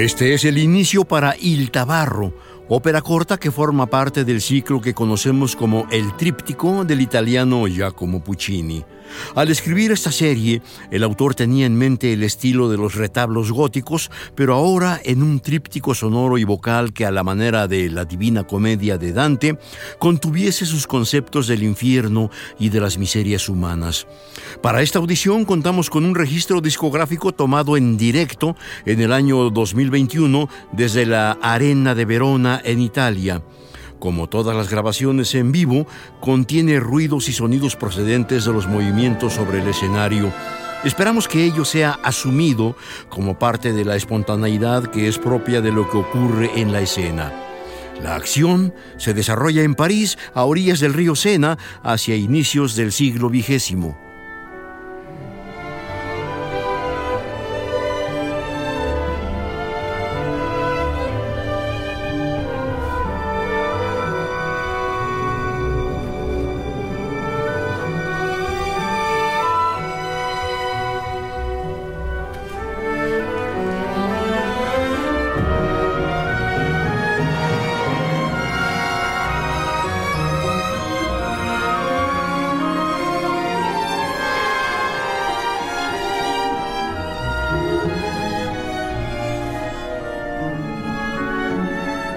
Este es el inicio para Il Tabarro, ópera corta que forma parte del ciclo que conocemos como el tríptico del italiano Giacomo Puccini. Al escribir esta serie, el autor tenía en mente el estilo de los retablos góticos, pero ahora en un tríptico sonoro y vocal que a la manera de la Divina Comedia de Dante, contuviese sus conceptos del infierno y de las miserias humanas. Para esta audición contamos con un registro discográfico tomado en directo en el año 2021 desde la Arena de Verona en Italia. Como todas las grabaciones en vivo, contiene ruidos y sonidos procedentes de los movimientos sobre el escenario. Esperamos que ello sea asumido como parte de la espontaneidad que es propia de lo que ocurre en la escena. La acción se desarrolla en París a orillas del río Sena hacia inicios del siglo XX.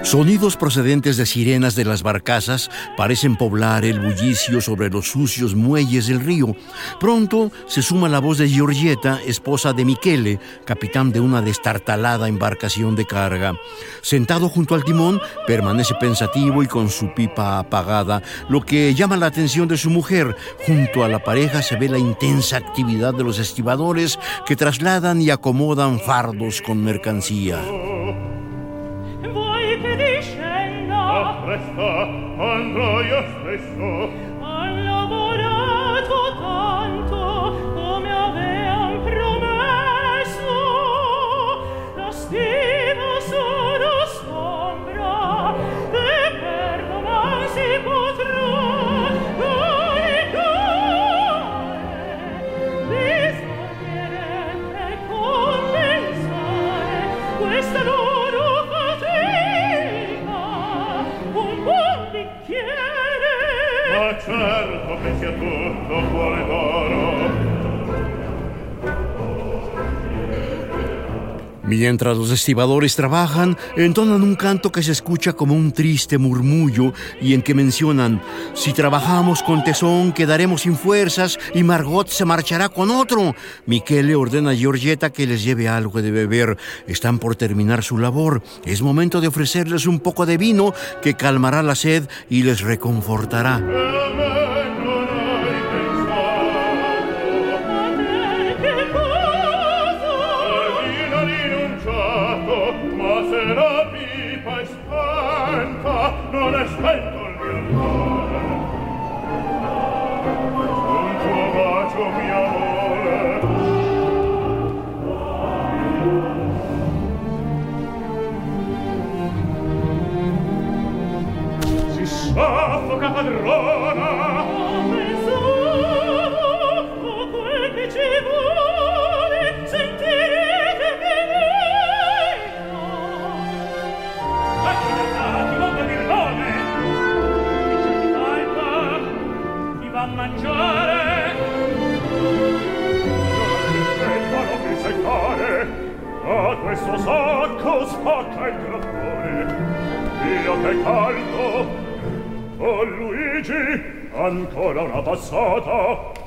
Sonidos procedentes de sirenas de las barcazas parecen poblar el bullicio sobre los sucios muelles del río. Pronto se suma la voz de Giorgietta, esposa de Michele, capitán de una destartalada embarcación de carga. Sentado junto al timón, permanece pensativo y con su pipa apagada, lo que llama la atención de su mujer. Junto a la pareja se ve la intensa actividad de los estibadores que trasladan y acomodan fardos con mercancía. presto andrò io stesso che tutto Mientras los estibadores trabajan, entonan un canto que se escucha como un triste murmullo y en que mencionan, si trabajamos con tesón quedaremos sin fuerzas y Margot se marchará con otro. Michele ordena a Giorgetta que les lleve algo de beber. Están por terminar su labor. Es momento de ofrecerles un poco de vino que calmará la sed y les reconfortará. che caldo. O Luigi ancora una passata.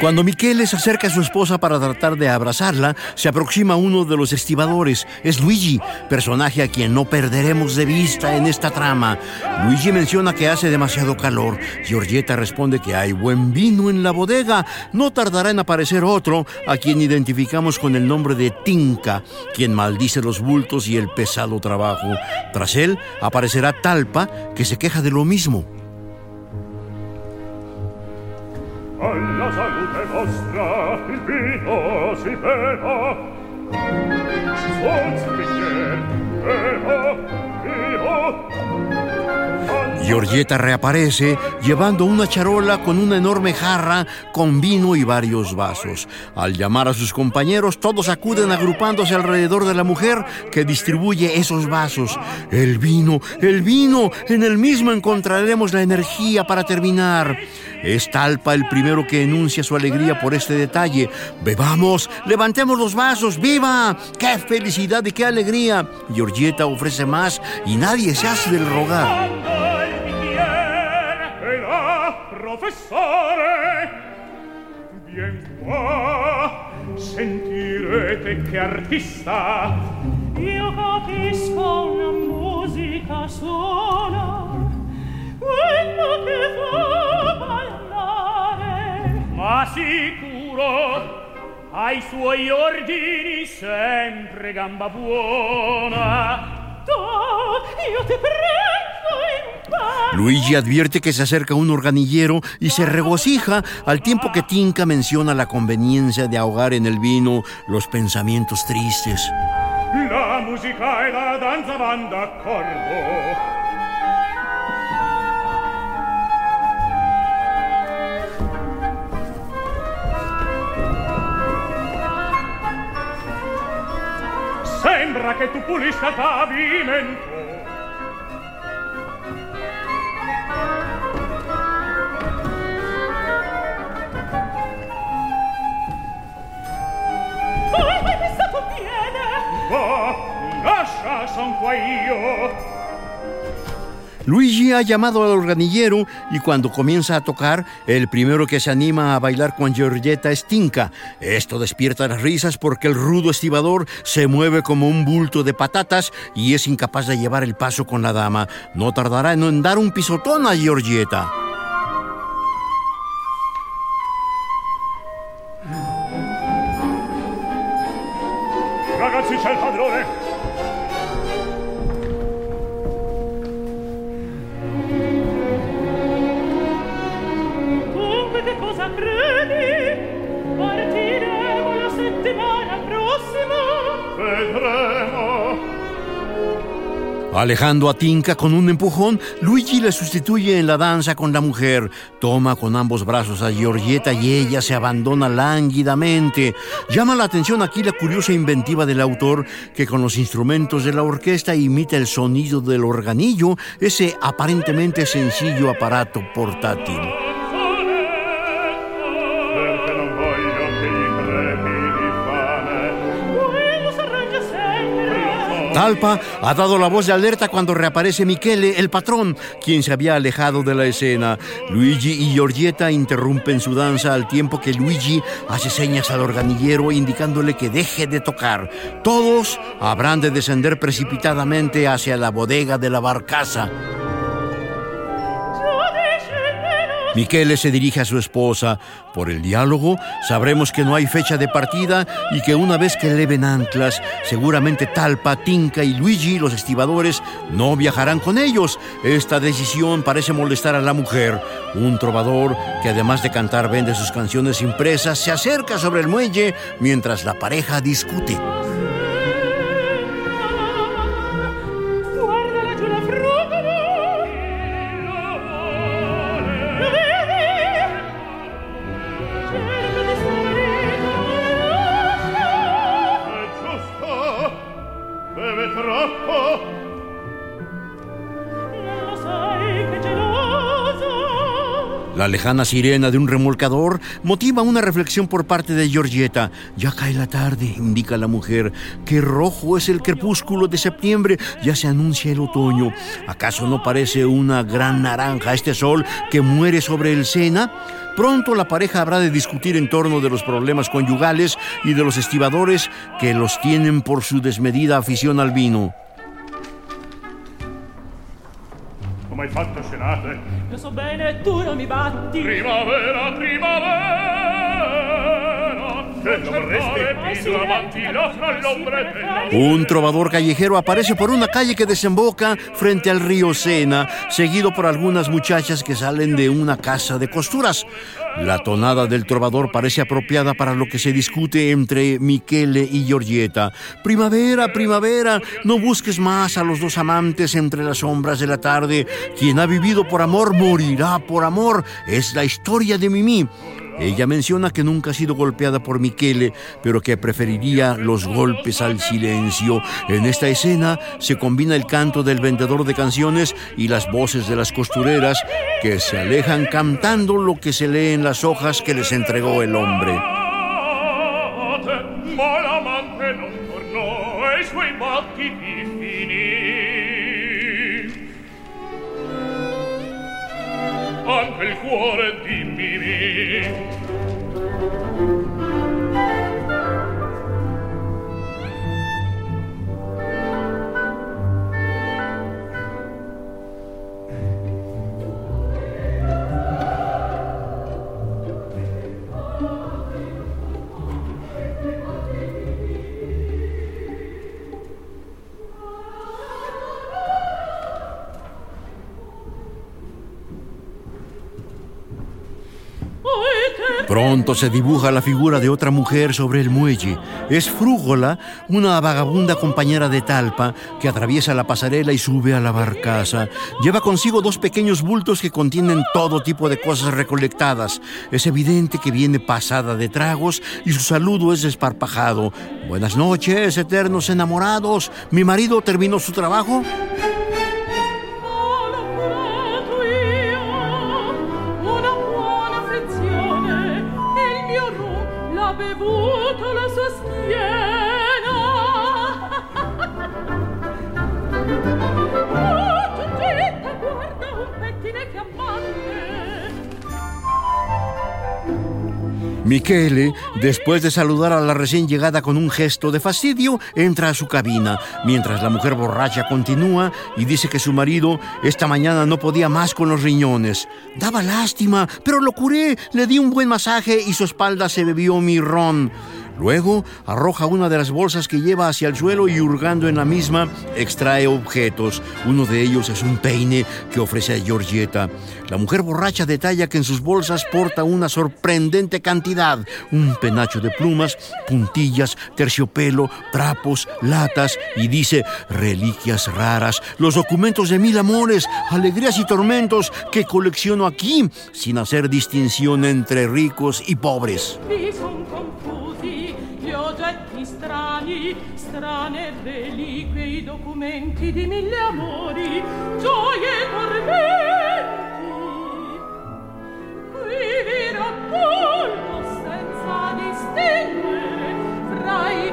Cuando Michele se acerca a su esposa para tratar de abrazarla, se aproxima uno de los estibadores. Es Luigi, personaje a quien no perderemos de vista en esta trama. Luigi menciona que hace demasiado calor. Giorgietta responde que hay buen vino en la bodega. No tardará en aparecer otro, a quien identificamos con el nombre de Tinka, quien maldice los bultos y el pesado trabajo. Tras él aparecerá Talpa, que se queja de lo mismo. Alla Giorgietta reaparece llevando una charola con una enorme jarra con vino y varios vasos. Al llamar a sus compañeros, todos acuden agrupándose alrededor de la mujer que distribuye esos vasos. El vino, el vino, en el mismo encontraremos la energía para terminar. Es Talpa el primero que enuncia su alegría por este detalle. Bebamos, levantemos los vasos, viva. ¡Qué felicidad y qué alegría! Giorgietta ofrece más y nadie se hace del rogar. professore. Vien qua sentirete che artista. Io capisco una musica sola. Quello che fa ballare. Ma sicuro ai suoi ordini sempre gamba buona. Luigi advierte que se acerca un organillero y se regocija al tiempo que Tinka menciona la conveniencia de ahogar en el vino los pensamientos tristes. La musica e la danza van d'accordo sembra che tu pulisca il pavimento Oh, lascia son qua io. Luigi ha llamado al organillero y cuando comienza a tocar, el primero que se anima a bailar con Giorgietta es Tinka. Esto despierta las risas porque el rudo estibador se mueve como un bulto de patatas y es incapaz de llevar el paso con la dama. No tardará en dar un pisotón a Giorgietta. Alejando a Tinka con un empujón, Luigi le sustituye en la danza con la mujer. Toma con ambos brazos a Giorgietta y ella se abandona lánguidamente. Llama la atención aquí la curiosa inventiva del autor que con los instrumentos de la orquesta imita el sonido del organillo, ese aparentemente sencillo aparato portátil. Talpa ha dado la voz de alerta cuando reaparece Michele, el patrón, quien se había alejado de la escena. Luigi y Giorgietta interrumpen su danza al tiempo que Luigi hace señas al organillero indicándole que deje de tocar. Todos habrán de descender precipitadamente hacia la bodega de la barcaza. Michele se dirige a su esposa. Por el diálogo sabremos que no hay fecha de partida y que una vez que eleven anclas, seguramente Talpa, Tinka y Luigi, los estibadores, no viajarán con ellos. Esta decisión parece molestar a la mujer. Un trovador que además de cantar vende sus canciones impresas se acerca sobre el muelle mientras la pareja discute. La lejana sirena de un remolcador motiva una reflexión por parte de Georgieta. Ya cae la tarde, indica la mujer. Qué rojo es el crepúsculo de septiembre, ya se anuncia el otoño. ¿Acaso no parece una gran naranja este sol que muere sobre el Sena? Pronto la pareja habrá de discutir en torno de los problemas conyugales y de los estibadores que los tienen por su desmedida afición al vino. come hai fatto scenate? Io so bene, tu non mi batti. Primavera, primavera! Un trovador callejero aparece por una calle que desemboca frente al río Sena, seguido por algunas muchachas que salen de una casa de costuras. La tonada del trovador parece apropiada para lo que se discute entre Michele y Georgieta. Primavera, primavera, no busques más a los dos amantes entre las sombras de la tarde. Quien ha vivido por amor morirá por amor. Es la historia de Mimi. Ella menciona que nunca ha sido golpeada por Michele, pero que preferiría los golpes al silencio. En esta escena se combina el canto del vendedor de canciones y las voces de las costureras que se alejan cantando lo que se lee en las hojas que les entregó el hombre. anche il cuore dimmi Mimì. Pronto se dibuja la figura de otra mujer sobre el muelle. Es Frúgola, una vagabunda compañera de Talpa que atraviesa la pasarela y sube a la barcaza. Lleva consigo dos pequeños bultos que contienen todo tipo de cosas recolectadas. Es evidente que viene pasada de tragos y su saludo es desparpajado. Buenas noches, eternos enamorados. ¿Mi marido terminó su trabajo? Michele, después de saludar a la recién llegada con un gesto de fastidio, entra a su cabina, mientras la mujer borracha continúa y dice que su marido esta mañana no podía más con los riñones. Daba lástima, pero lo curé, le di un buen masaje y su espalda se bebió mi ron. Luego arroja una de las bolsas que lleva hacia el suelo y hurgando en la misma extrae objetos. Uno de ellos es un peine que ofrece a Georgieta. La mujer borracha detalla que en sus bolsas porta una sorprendente cantidad. Un penacho de plumas, puntillas, terciopelo, trapos, latas y dice reliquias raras, los documentos de mil amores, alegrías y tormentos que colecciono aquí sin hacer distinción entre ricos y pobres. strani, strane reliquie i documenti di mille amori, gioie e tormenti. Qui vi raccoglie senza distinguere fra i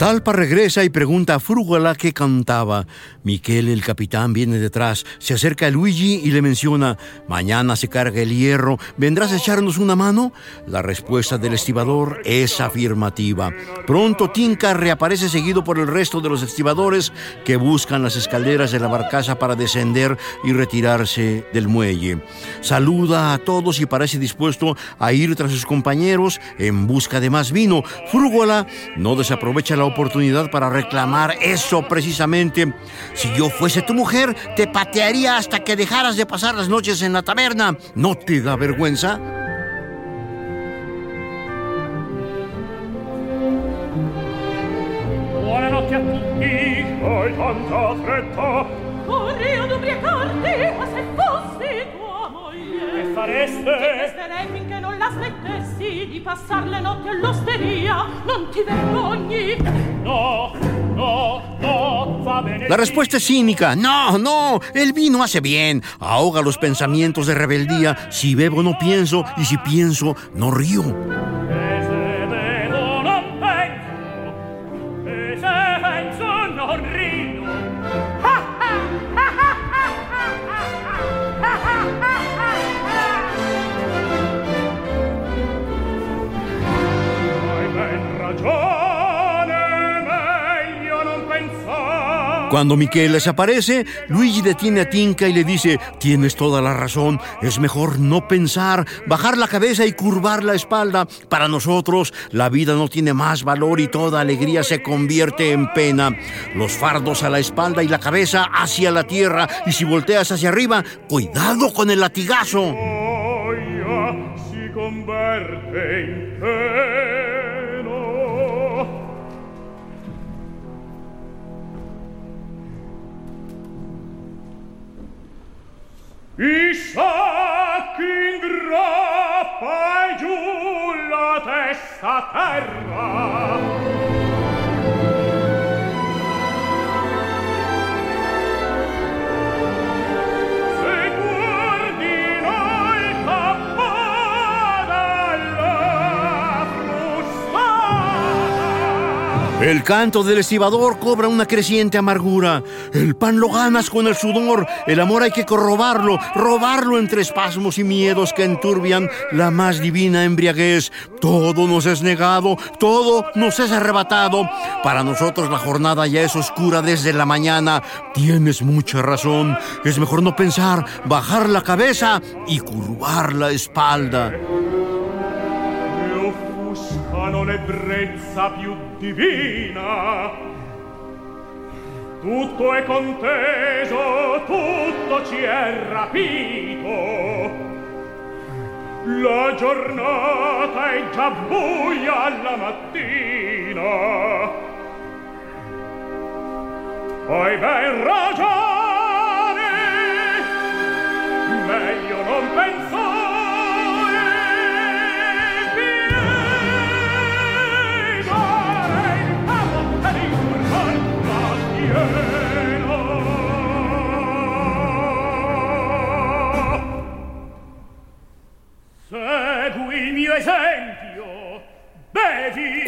Talpa regresa y pregunta a Frúgala qué cantaba. Miquel, el capitán, viene detrás, se acerca a Luigi y le menciona, mañana se carga el hierro, ¿vendrás a echarnos una mano? La respuesta del estibador es afirmativa. Pronto Tinka reaparece seguido por el resto de los estibadores que buscan las escaleras de la barcaza para descender y retirarse del muelle. Saluda a todos y parece dispuesto a ir tras sus compañeros en busca de más vino. Frúgola no desaprovecha la oportunidad para reclamar eso precisamente. Si yo fuese tu mujer, te patearía hasta que dejaras de pasar las noches en la taberna. ¿No te da vergüenza? Buonanotte a tutti. Hai tanta fretta. Ubriacarti, ma se moglie Che fareste? Ti resterei finché non la smettessi Di passar le notti all'osteria Non ti vergogni No, no, no, va bene. La respuesta es cínica. No, no, el vino hace bien. Ahoga los pensamientos de rebeldía. Si bebo no pienso y si pienso no río. Cuando Miquel desaparece, Luigi detiene a Tinka y le dice, tienes toda la razón, es mejor no pensar, bajar la cabeza y curvar la espalda. Para nosotros, la vida no tiene más valor y toda alegría se convierte en pena. Los fardos a la espalda y la cabeza hacia la tierra, y si volteas hacia arriba, cuidado con el latigazo. si converte in pena. i sacchi in grappa e giù la testa a terra. El canto del estibador cobra una creciente amargura. El pan lo ganas con el sudor. El amor hay que corrobarlo, robarlo entre espasmos y miedos que enturbian la más divina embriaguez. Todo nos es negado, todo nos es arrebatado. Para nosotros la jornada ya es oscura desde la mañana. Tienes mucha razón. Es mejor no pensar, bajar la cabeza y curvar la espalda. E offuscano l'ebbrezza più divina. Tutto è conteso, tutto ci è rapito. La giornata è già buia alla mattina. Hai ben ragione, meglio non pensare,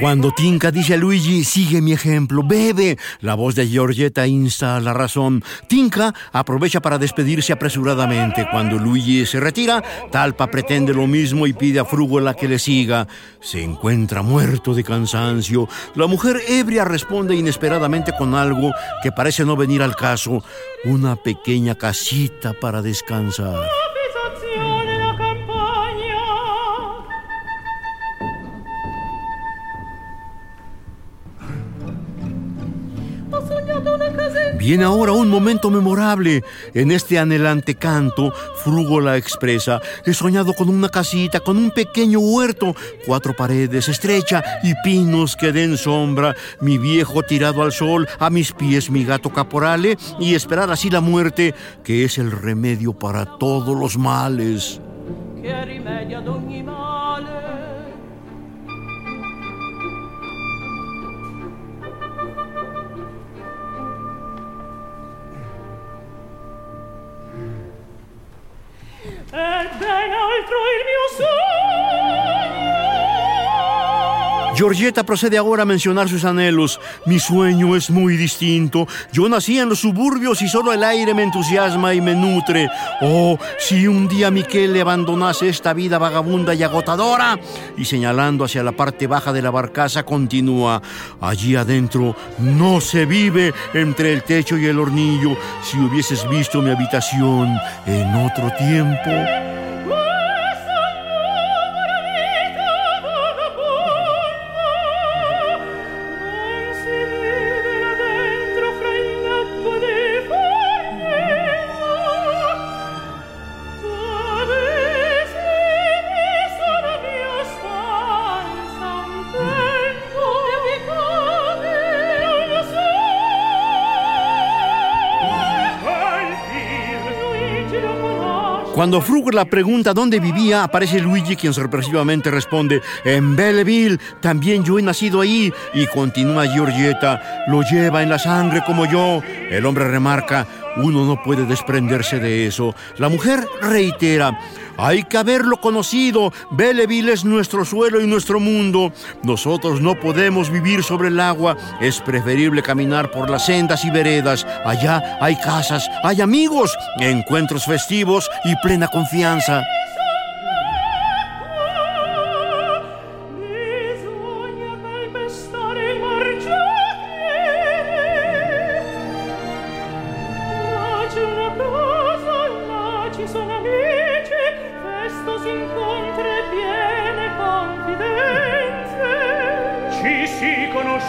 Cuando Tinka dice a Luigi, sigue mi ejemplo, bebe, la voz de Giorgetta insta a la razón. Tinka aprovecha para despedirse apresuradamente. Cuando Luigi se retira, Talpa pretende lo mismo y pide a Frúgola que le siga. Se encuentra muerto de cansancio. La mujer ebria responde inesperadamente con algo que parece no venir al caso. Una pequeña casita para descansar. Viene ahora un momento memorable. En este anhelante canto, Frúgola expresa, he soñado con una casita, con un pequeño huerto, cuatro paredes estrecha y pinos que den sombra, mi viejo tirado al sol, a mis pies mi gato caporale y esperar así la muerte, que es el remedio para todos los males. e ben altro il mio Georgetta procede ahora a mencionar sus anhelos. Mi sueño es muy distinto. Yo nací en los suburbios y solo el aire me entusiasma y me nutre. Oh, si un día Miquel abandonase esta vida vagabunda y agotadora. Y señalando hacia la parte baja de la barcaza continúa. Allí adentro no se vive entre el techo y el hornillo. Si hubieses visto mi habitación en otro tiempo. Cuando la pregunta dónde vivía, aparece Luigi quien sorpresivamente responde, en Belleville, también yo he nacido ahí. Y continúa Giorgietta, lo lleva en la sangre como yo. El hombre remarca, uno no puede desprenderse de eso. La mujer reitera, hay que haberlo conocido. Belleville es nuestro suelo y nuestro mundo. Nosotros no podemos vivir sobre el agua. Es preferible caminar por las sendas y veredas. Allá hay casas, hay amigos, encuentros festivos y plena confianza.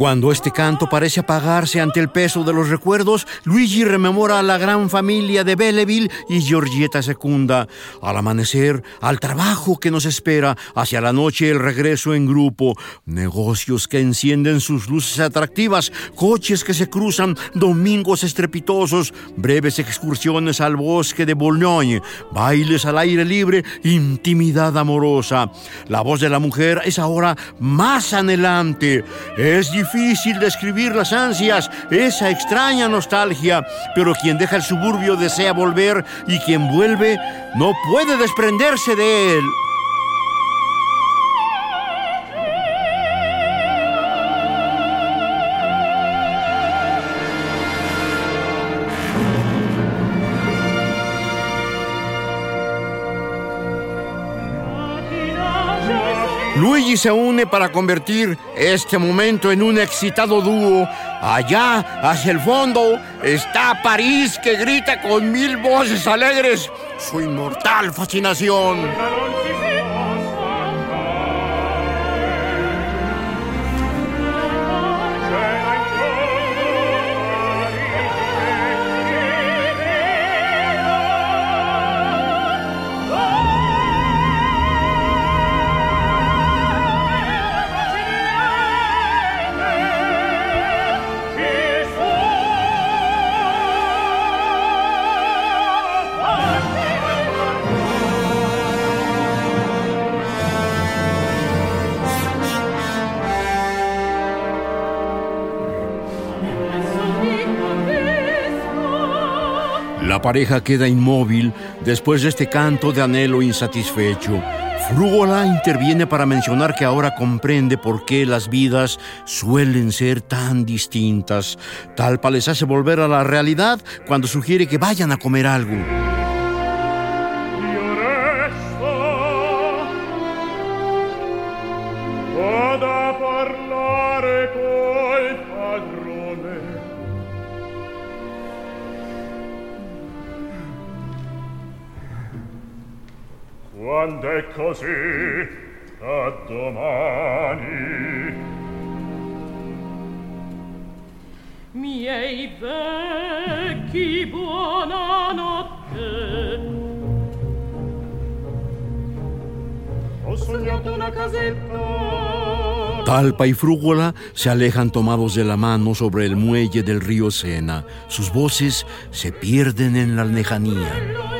Cuando este canto parece apagarse ante el peso de los recuerdos, Luigi rememora a la gran familia de Belleville y Georgietta secunda. Al amanecer, al trabajo que nos espera, hacia la noche el regreso en grupo, negocios que encienden sus luces atractivas, coches que se cruzan, domingos estrepitosos, breves excursiones al bosque de Boulogne, bailes al aire libre, intimidad amorosa. La voz de la mujer es ahora más anhelante. Es difícil difícil describir las ansias, esa extraña nostalgia, pero quien deja el suburbio desea volver y quien vuelve no puede desprenderse de él. Luigi se une para convertir este momento en un excitado dúo. Allá, hacia el fondo, está París que grita con mil voces alegres su inmortal fascinación. Pareja queda inmóvil después de este canto de anhelo insatisfecho. Frúgola interviene para mencionar que ahora comprende por qué las vidas suelen ser tan distintas. Talpa les hace volver a la realidad cuando sugiere que vayan a comer algo. Così a domani Miei vecchi, buonanotte. Ho sognato una casetta. Talpa y Frúgola se alejan tomados de la mano sobre el muelle del río Sena. Sus voces se pierden en la lejanía.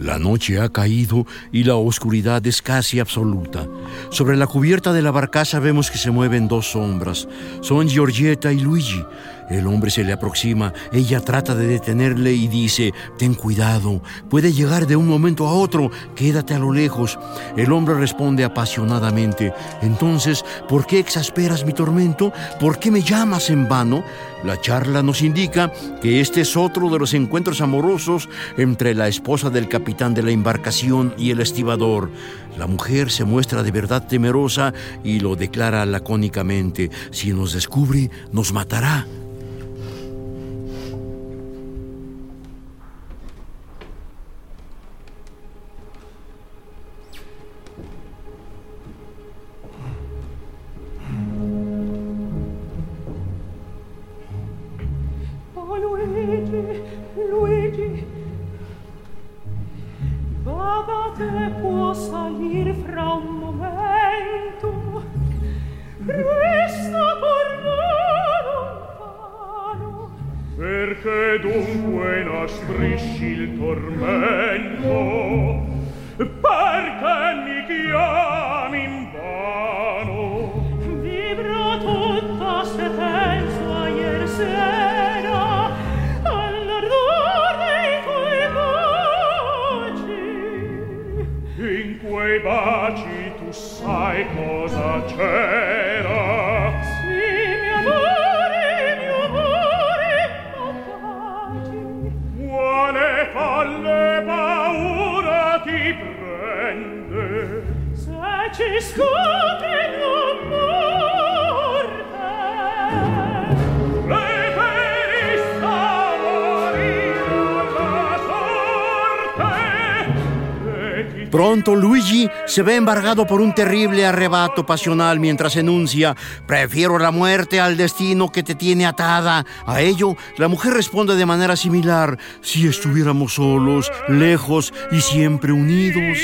La noche ha caído y la oscuridad es casi absoluta. Sobre la cubierta de la barcaza vemos que se mueven dos sombras. Son Giorgietta y Luigi. El hombre se le aproxima. Ella trata de detenerle y dice, ten cuidado, puede llegar de un momento a otro, quédate a lo lejos. El hombre responde apasionadamente, entonces, ¿por qué exasperas mi tormento? ¿Por qué me llamas en vano? La charla nos indica que este es otro de los encuentros amorosos entre la esposa del capitán de la embarcación y el estibador. La mujer se muestra de verdad temerosa y lo declara lacónicamente, si nos descubre, nos matará. Se ve embargado por un terrible arrebato pasional mientras enuncia, prefiero la muerte al destino que te tiene atada. A ello, la mujer responde de manera similar, si estuviéramos solos, lejos y siempre unidos.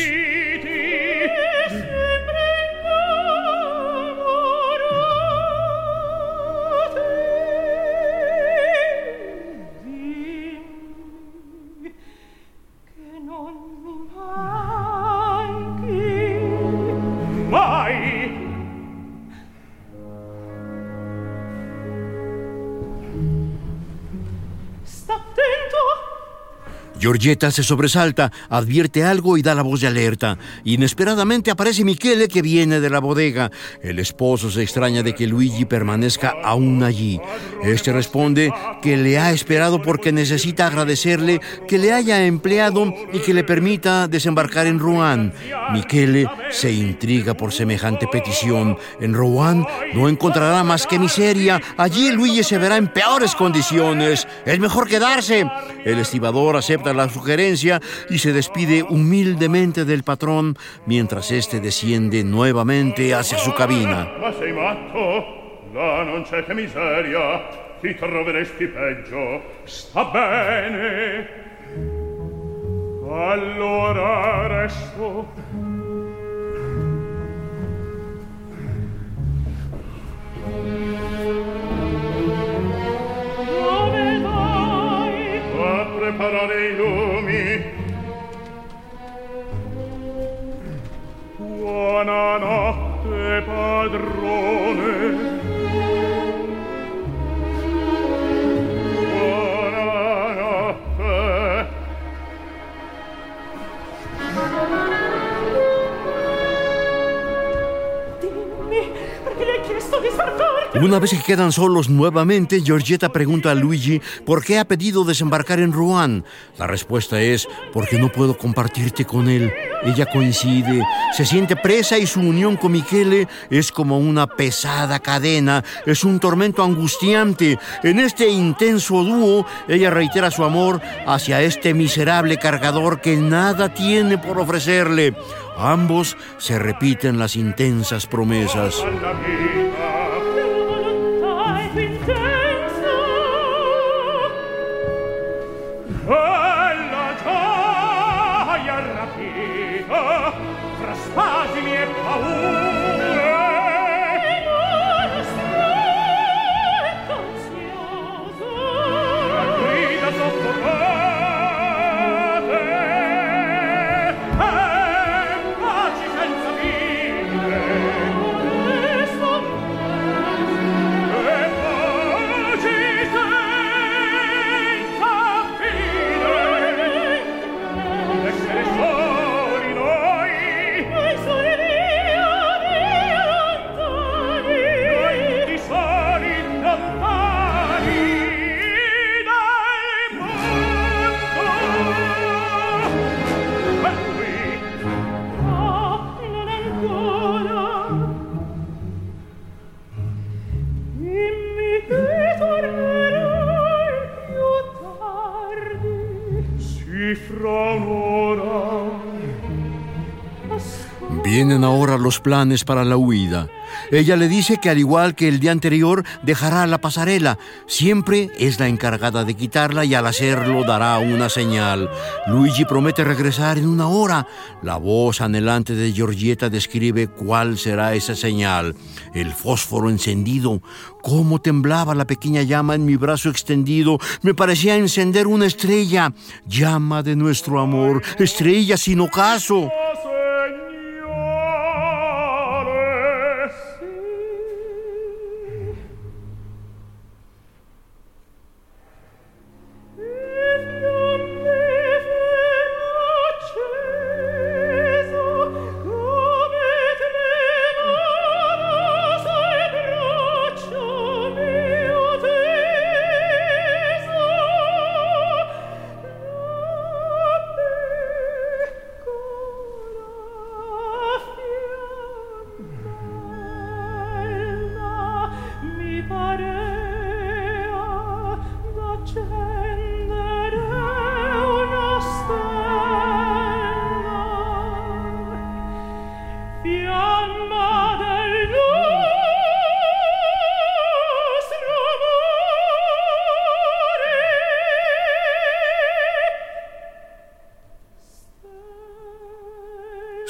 Giorgetta se sobresalta, advierte algo y da la voz de alerta. Inesperadamente aparece Michele que viene de la bodega. El esposo se extraña de que Luigi permanezca aún allí. Este responde que le ha esperado porque necesita agradecerle que le haya empleado y que le permita desembarcar en Rouen. Michele se intriga por semejante petición. En Rouen no encontrará más que miseria. Allí Luigi se verá en peores condiciones. Es mejor quedarse. El estibador acepta la sugerencia y se despide humildemente del patrón mientras éste desciende nuevamente hacia su cabina. Allora resto. preparare i lumi Una vez que quedan solos nuevamente, Georgetta pregunta a Luigi por qué ha pedido desembarcar en Rouen. La respuesta es porque no puedo compartirte con él. Ella coincide, se siente presa y su unión con Michele es como una pesada cadena, es un tormento angustiante. En este intenso dúo, ella reitera su amor hacia este miserable cargador que nada tiene por ofrecerle. Ambos se repiten las intensas promesas. Los planes para la huida. Ella le dice que al igual que el día anterior dejará la pasarela. Siempre es la encargada de quitarla y al hacerlo dará una señal. Luigi promete regresar en una hora. La voz anhelante de Giorgietta describe cuál será esa señal. El fósforo encendido. Cómo temblaba la pequeña llama en mi brazo extendido. Me parecía encender una estrella. Llama de nuestro amor. Estrella sin ocaso.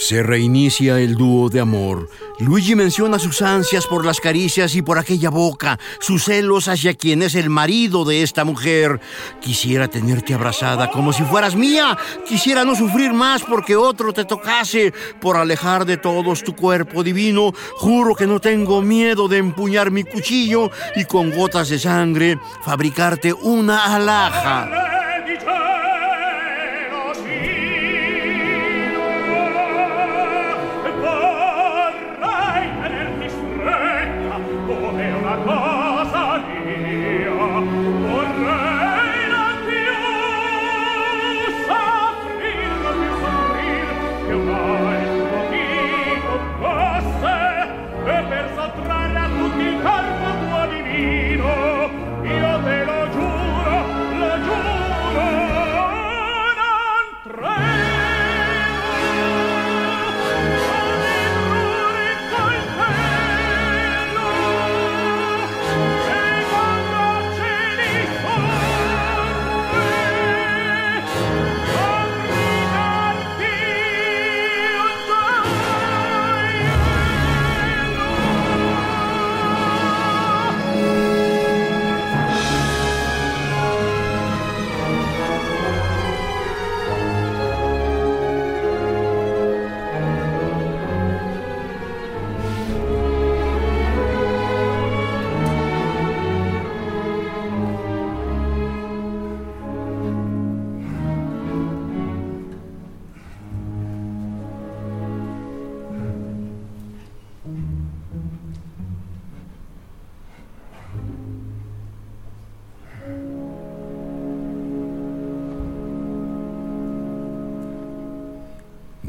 Se reinicia el dúo de amor. Luigi menciona sus ansias por las caricias y por aquella boca, sus celos hacia quien es el marido de esta mujer. Quisiera tenerte abrazada como si fueras mía. Quisiera no sufrir más porque otro te tocase. Por alejar de todos tu cuerpo divino, juro que no tengo miedo de empuñar mi cuchillo y con gotas de sangre fabricarte una alhaja.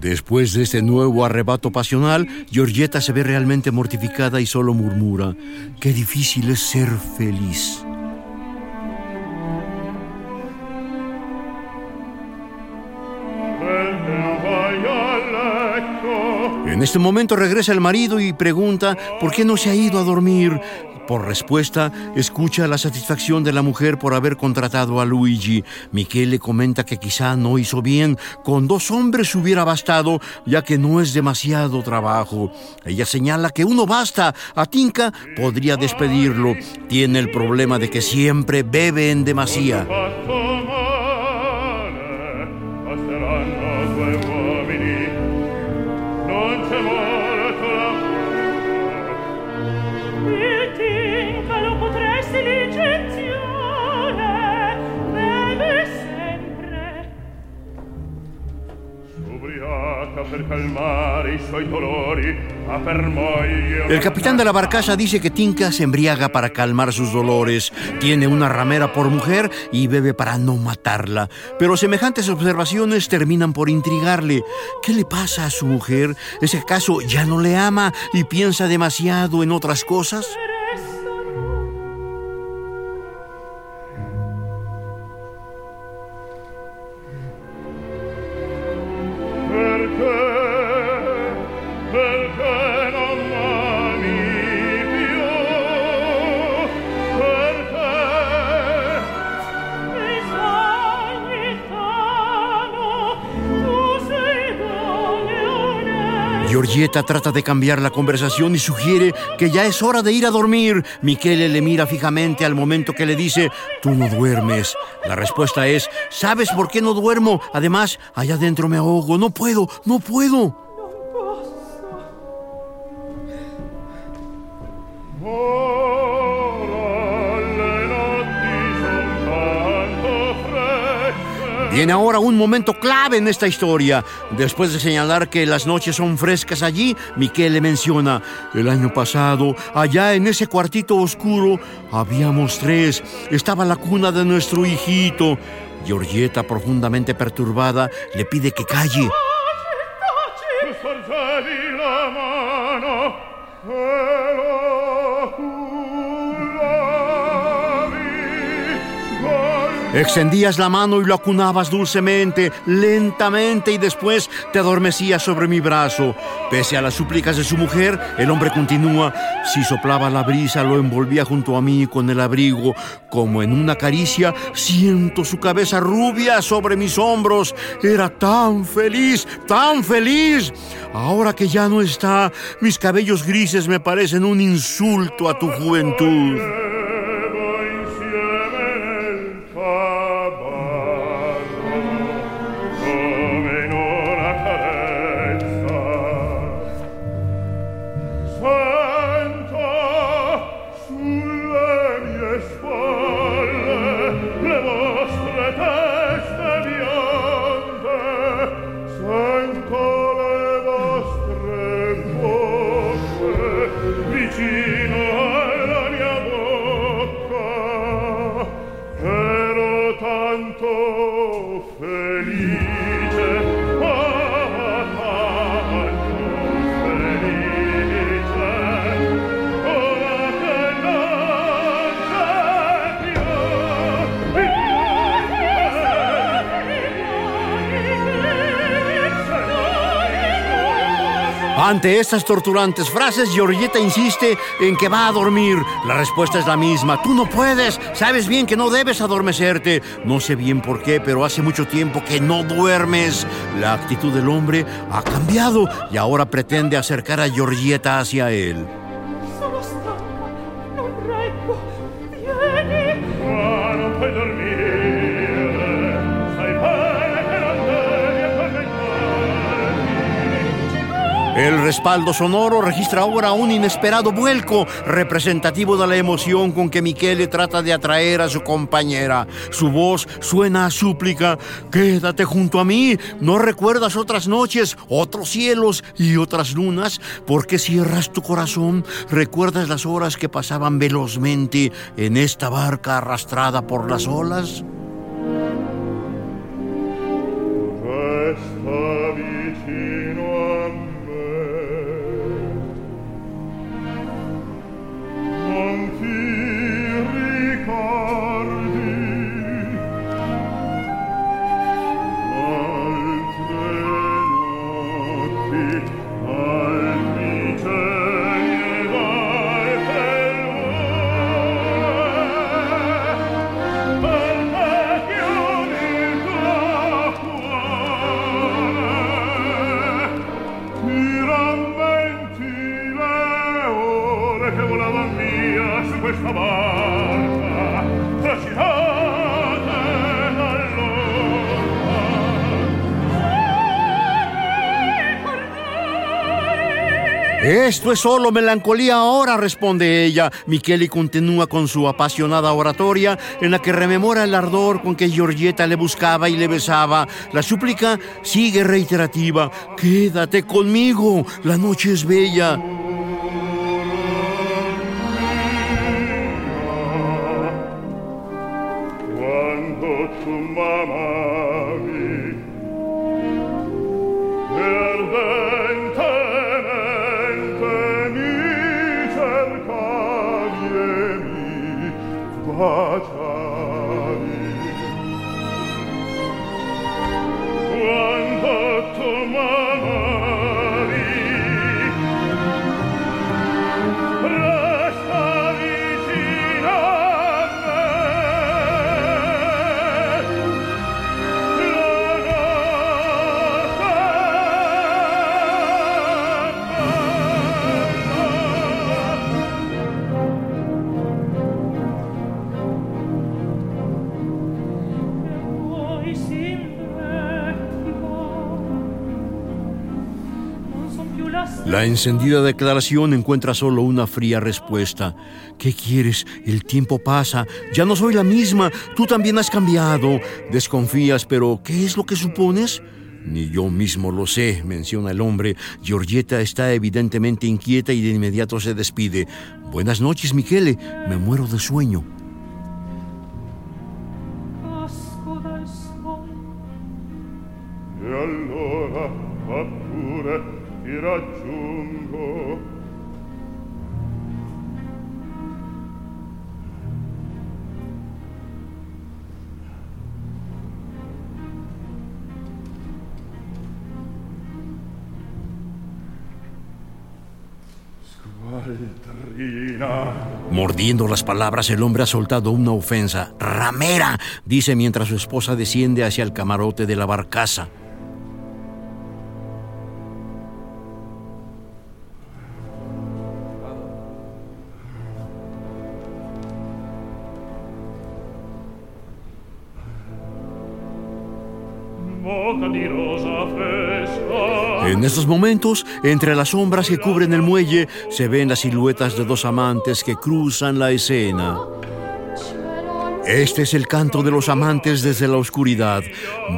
Después de este nuevo arrebato pasional, Georgetta se ve realmente mortificada y solo murmura, qué difícil es ser feliz. Este momento regresa el marido y pregunta por qué no se ha ido a dormir. Por respuesta, escucha la satisfacción de la mujer por haber contratado a Luigi. Michele comenta que quizá no hizo bien, con dos hombres hubiera bastado, ya que no es demasiado trabajo. Ella señala que uno basta, a Tinka podría despedirlo. Tiene el problema de que siempre bebe en demasía. El capitán de la barcaza dice que Tinka se embriaga para calmar sus dolores, tiene una ramera por mujer y bebe para no matarla. Pero semejantes observaciones terminan por intrigarle. ¿Qué le pasa a su mujer? ¿Es acaso ya no le ama y piensa demasiado en otras cosas? Trata de cambiar la conversación y sugiere que ya es hora de ir a dormir. Michele le mira fijamente al momento que le dice, tú no duermes. La respuesta es, ¿sabes por qué no duermo? Además, allá adentro me ahogo. No puedo, no puedo. Viene ahora un momento clave en esta historia. Después de señalar que las noches son frescas allí, Miquel menciona, el año pasado, allá en ese cuartito oscuro, habíamos tres. Estaba la cuna de nuestro hijito. Georgieta, profundamente perturbada, le pide que calle. Extendías la mano y lo acunabas dulcemente, lentamente y después te adormecías sobre mi brazo. Pese a las súplicas de su mujer, el hombre continúa. Si soplaba la brisa, lo envolvía junto a mí con el abrigo. Como en una caricia, siento su cabeza rubia sobre mis hombros. Era tan feliz, tan feliz. Ahora que ya no está, mis cabellos grises me parecen un insulto a tu juventud. Ante estas torturantes frases, Georgetta insiste en que va a dormir. La respuesta es la misma. Tú no puedes. Sabes bien que no debes adormecerte. No sé bien por qué, pero hace mucho tiempo que no duermes. La actitud del hombre ha cambiado y ahora pretende acercar a Georgetta hacia él. Respaldo sonoro registra ahora un inesperado vuelco representativo de la emoción con que Michele trata de atraer a su compañera. Su voz suena a súplica. Quédate junto a mí. ¿No recuerdas otras noches, otros cielos y otras lunas? ¿Por qué cierras tu corazón? ¿Recuerdas las horas que pasaban velozmente en esta barca arrastrada por las olas? Esto es solo melancolía ahora, responde ella. Michele continúa con su apasionada oratoria en la que rememora el ardor con que Georgieta le buscaba y le besaba. La súplica sigue reiterativa. Quédate conmigo, la noche es bella. What? La encendida declaración encuentra solo una fría respuesta. ¿Qué quieres? El tiempo pasa. Ya no soy la misma. Tú también has cambiado. Desconfías, pero ¿qué es lo que supones? Ni yo mismo lo sé, menciona el hombre. Georgieta está evidentemente inquieta y de inmediato se despide. Buenas noches, Michele. Me muero de sueño. Mordiendo las palabras, el hombre ha soltado una ofensa. ¡Ramera! dice mientras su esposa desciende hacia el camarote de la barcaza. Momentos, entre las sombras que cubren el muelle, se ven las siluetas de dos amantes que cruzan la escena. Este es el canto de los amantes desde la oscuridad.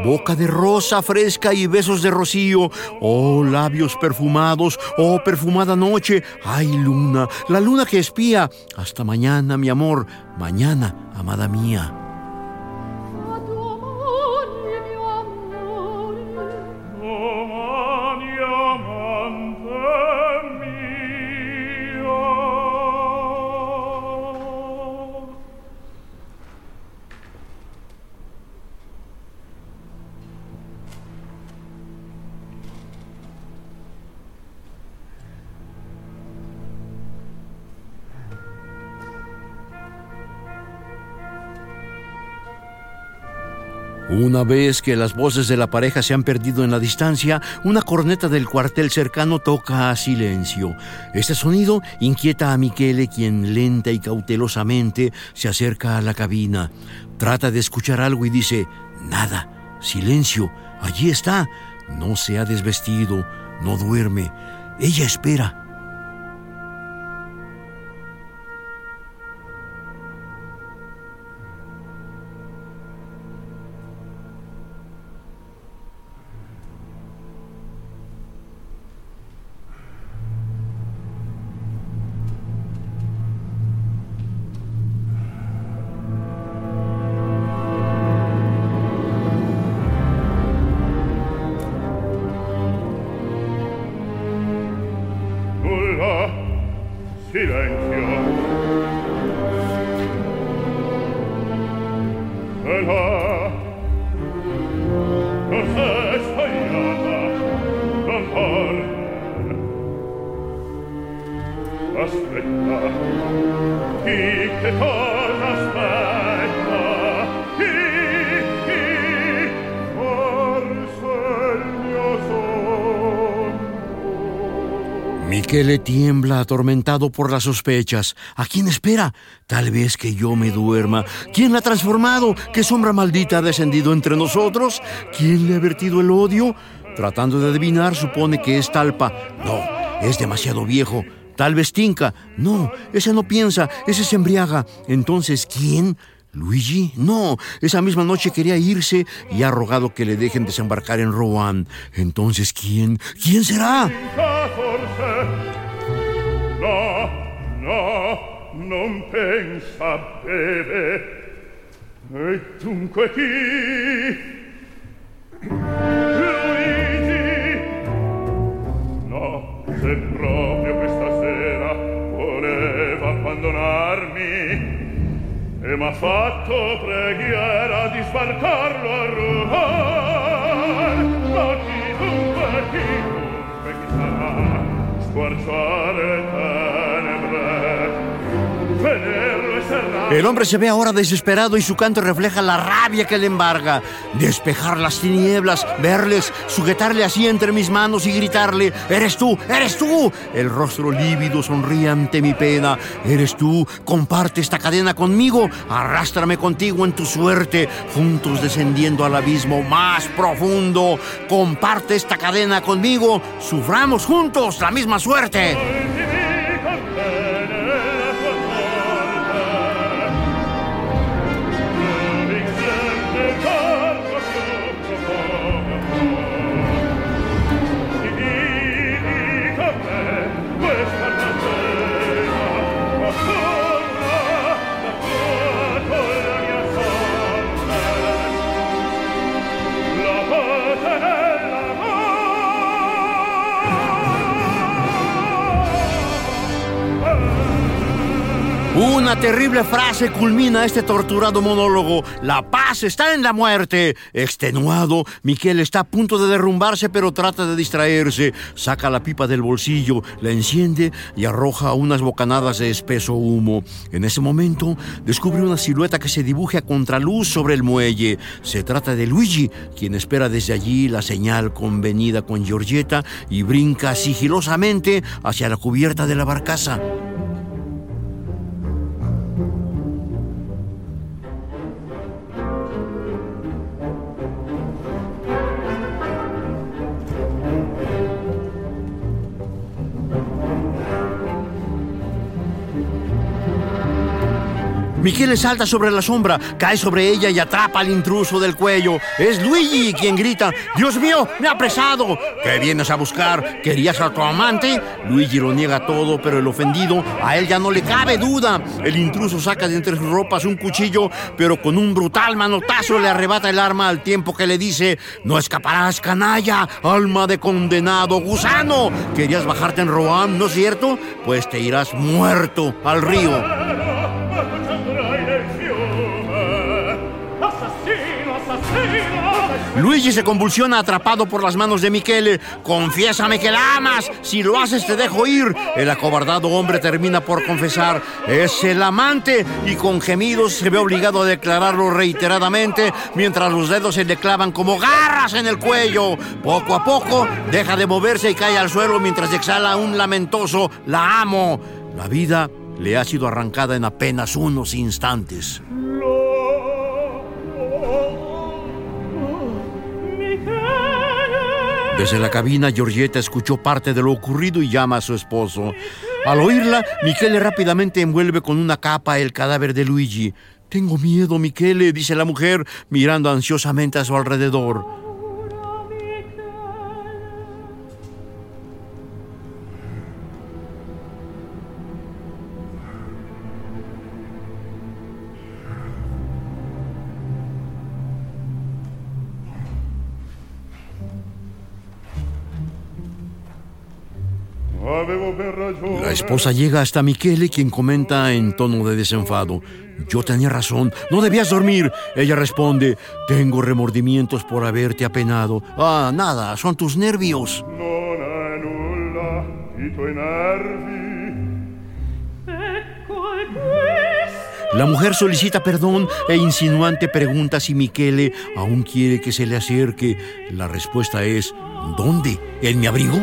Boca de rosa fresca y besos de rocío. Oh, labios perfumados. Oh, perfumada noche. Ay, luna, la luna que espía. Hasta mañana, mi amor. Mañana, amada mía. Una vez que las voces de la pareja se han perdido en la distancia, una corneta del cuartel cercano toca a silencio. Este sonido inquieta a Michele, quien lenta y cautelosamente se acerca a la cabina. Trata de escuchar algo y dice, nada, silencio, allí está. No se ha desvestido, no duerme. Ella espera. Le tiembla atormentado por las sospechas. ¿A quién espera? Tal vez que yo me duerma. ¿Quién la ha transformado? ¿Qué sombra maldita ha descendido entre nosotros? ¿Quién le ha vertido el odio? Tratando de adivinar, supone que es Talpa. No, es demasiado viejo. Tal vez Tinka. No, ese no piensa, ese se embriaga. Entonces, ¿quién? Luigi, no, esa misma noche quería irse y ha rogado que le dejen desembarcar en Rouen. Entonces, ¿quién? ¿Quién será? Non pensa beve. E dunque chi? Luigi! No, se proprio questa sera voleva abbandonarmi e m'ha fatto preghiera di sbarcarlo a Rouen. Ma chi dunque, chi dunque, chi sarà? Squarciare e serrare. El hombre se ve ahora desesperado y su canto refleja la rabia que le embarga. Despejar las tinieblas, verles, sujetarle así entre mis manos y gritarle, eres tú, eres tú. El rostro lívido sonríe ante mi pena. Eres tú, comparte esta cadena conmigo, arrástrame contigo en tu suerte, juntos descendiendo al abismo más profundo. Comparte esta cadena conmigo, suframos juntos la misma suerte. Una terrible frase culmina este torturado monólogo. La paz está en la muerte. Extenuado, Miquel está a punto de derrumbarse, pero trata de distraerse. Saca la pipa del bolsillo, la enciende y arroja unas bocanadas de espeso humo. En ese momento, descubre una silueta que se dibuja a contraluz sobre el muelle. Se trata de Luigi, quien espera desde allí la señal convenida con Giorgietta y brinca sigilosamente hacia la cubierta de la barcaza. Michele salta sobre la sombra, cae sobre ella y atrapa al intruso del cuello. Es Luigi quien grita, Dios mío, me ha apresado. ¿Qué vienes a buscar? ¿Querías a tu amante? Luigi lo niega todo, pero el ofendido, a él ya no le cabe duda. El intruso saca de entre sus ropas un cuchillo, pero con un brutal manotazo le arrebata el arma al tiempo que le dice, no escaparás, canalla, alma de condenado, gusano. ¿Querías bajarte en Roam, no es cierto? Pues te irás muerto al río. Luigi se convulsiona atrapado por las manos de Michele. Confiésame que la amas. Si lo haces te dejo ir. El acobardado hombre termina por confesar. Es el amante y con gemidos se ve obligado a declararlo reiteradamente mientras los dedos se le clavan como garras en el cuello. Poco a poco deja de moverse y cae al suelo mientras exhala un lamentoso la amo. La vida le ha sido arrancada en apenas unos instantes. Desde la cabina, Georgetta escuchó parte de lo ocurrido y llama a su esposo. Al oírla, Michele rápidamente envuelve con una capa el cadáver de Luigi. Tengo miedo, Michele, dice la mujer, mirando ansiosamente a su alrededor. Esposa llega hasta Michele, quien comenta en tono de desenfado. Yo tenía razón, no debías dormir. Ella responde, tengo remordimientos por haberte apenado. Ah, nada, son tus nervios. La mujer solicita perdón e insinuante pregunta si Michele aún quiere que se le acerque. La respuesta es, ¿dónde? ¿En mi abrigo?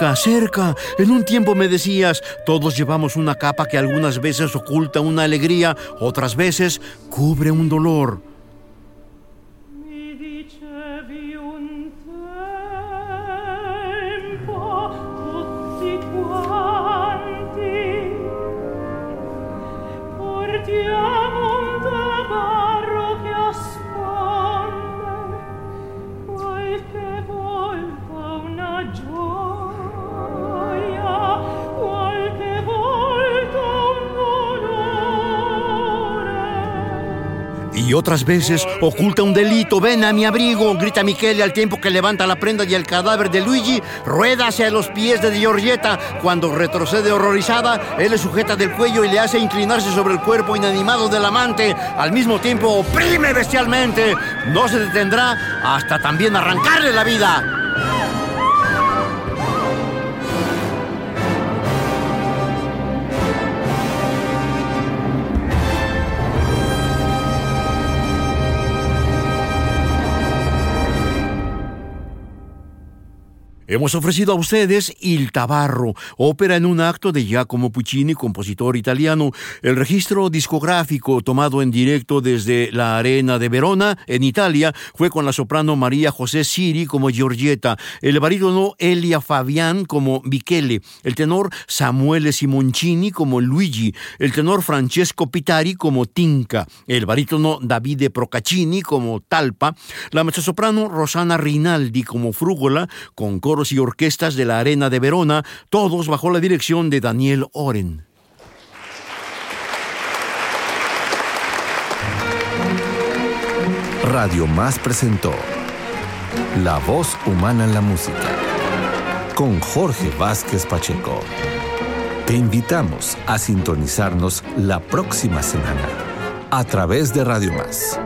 Cerca, cerca. En un tiempo me decías, todos llevamos una capa que algunas veces oculta una alegría, otras veces cubre un dolor. Y otras veces oculta un delito. Ven a mi abrigo, grita Michele al tiempo que levanta la prenda y el cadáver de Luigi rueda hacia los pies de Giorgietta. Cuando retrocede horrorizada, él le sujeta del cuello y le hace inclinarse sobre el cuerpo inanimado del amante. Al mismo tiempo oprime bestialmente. No se detendrá hasta también arrancarle la vida. Hemos ofrecido a ustedes Il Tabarro, ópera en un acto de Giacomo Puccini, compositor italiano. El registro discográfico tomado en directo desde la Arena de Verona, en Italia, fue con la soprano María José Siri como Giorgietta, el barítono Elia Fabián como Michele, el tenor Samuele Simoncini como Luigi, el tenor Francesco Pitari como Tinca, el barítono Davide Procaccini como Talpa, la mezzosoprano Rosana Rinaldi como Frúgola, con coro y orquestas de la Arena de Verona, todos bajo la dirección de Daniel Oren. Radio Más presentó La voz humana en la música con Jorge Vázquez Pacheco. Te invitamos a sintonizarnos la próxima semana a través de Radio Más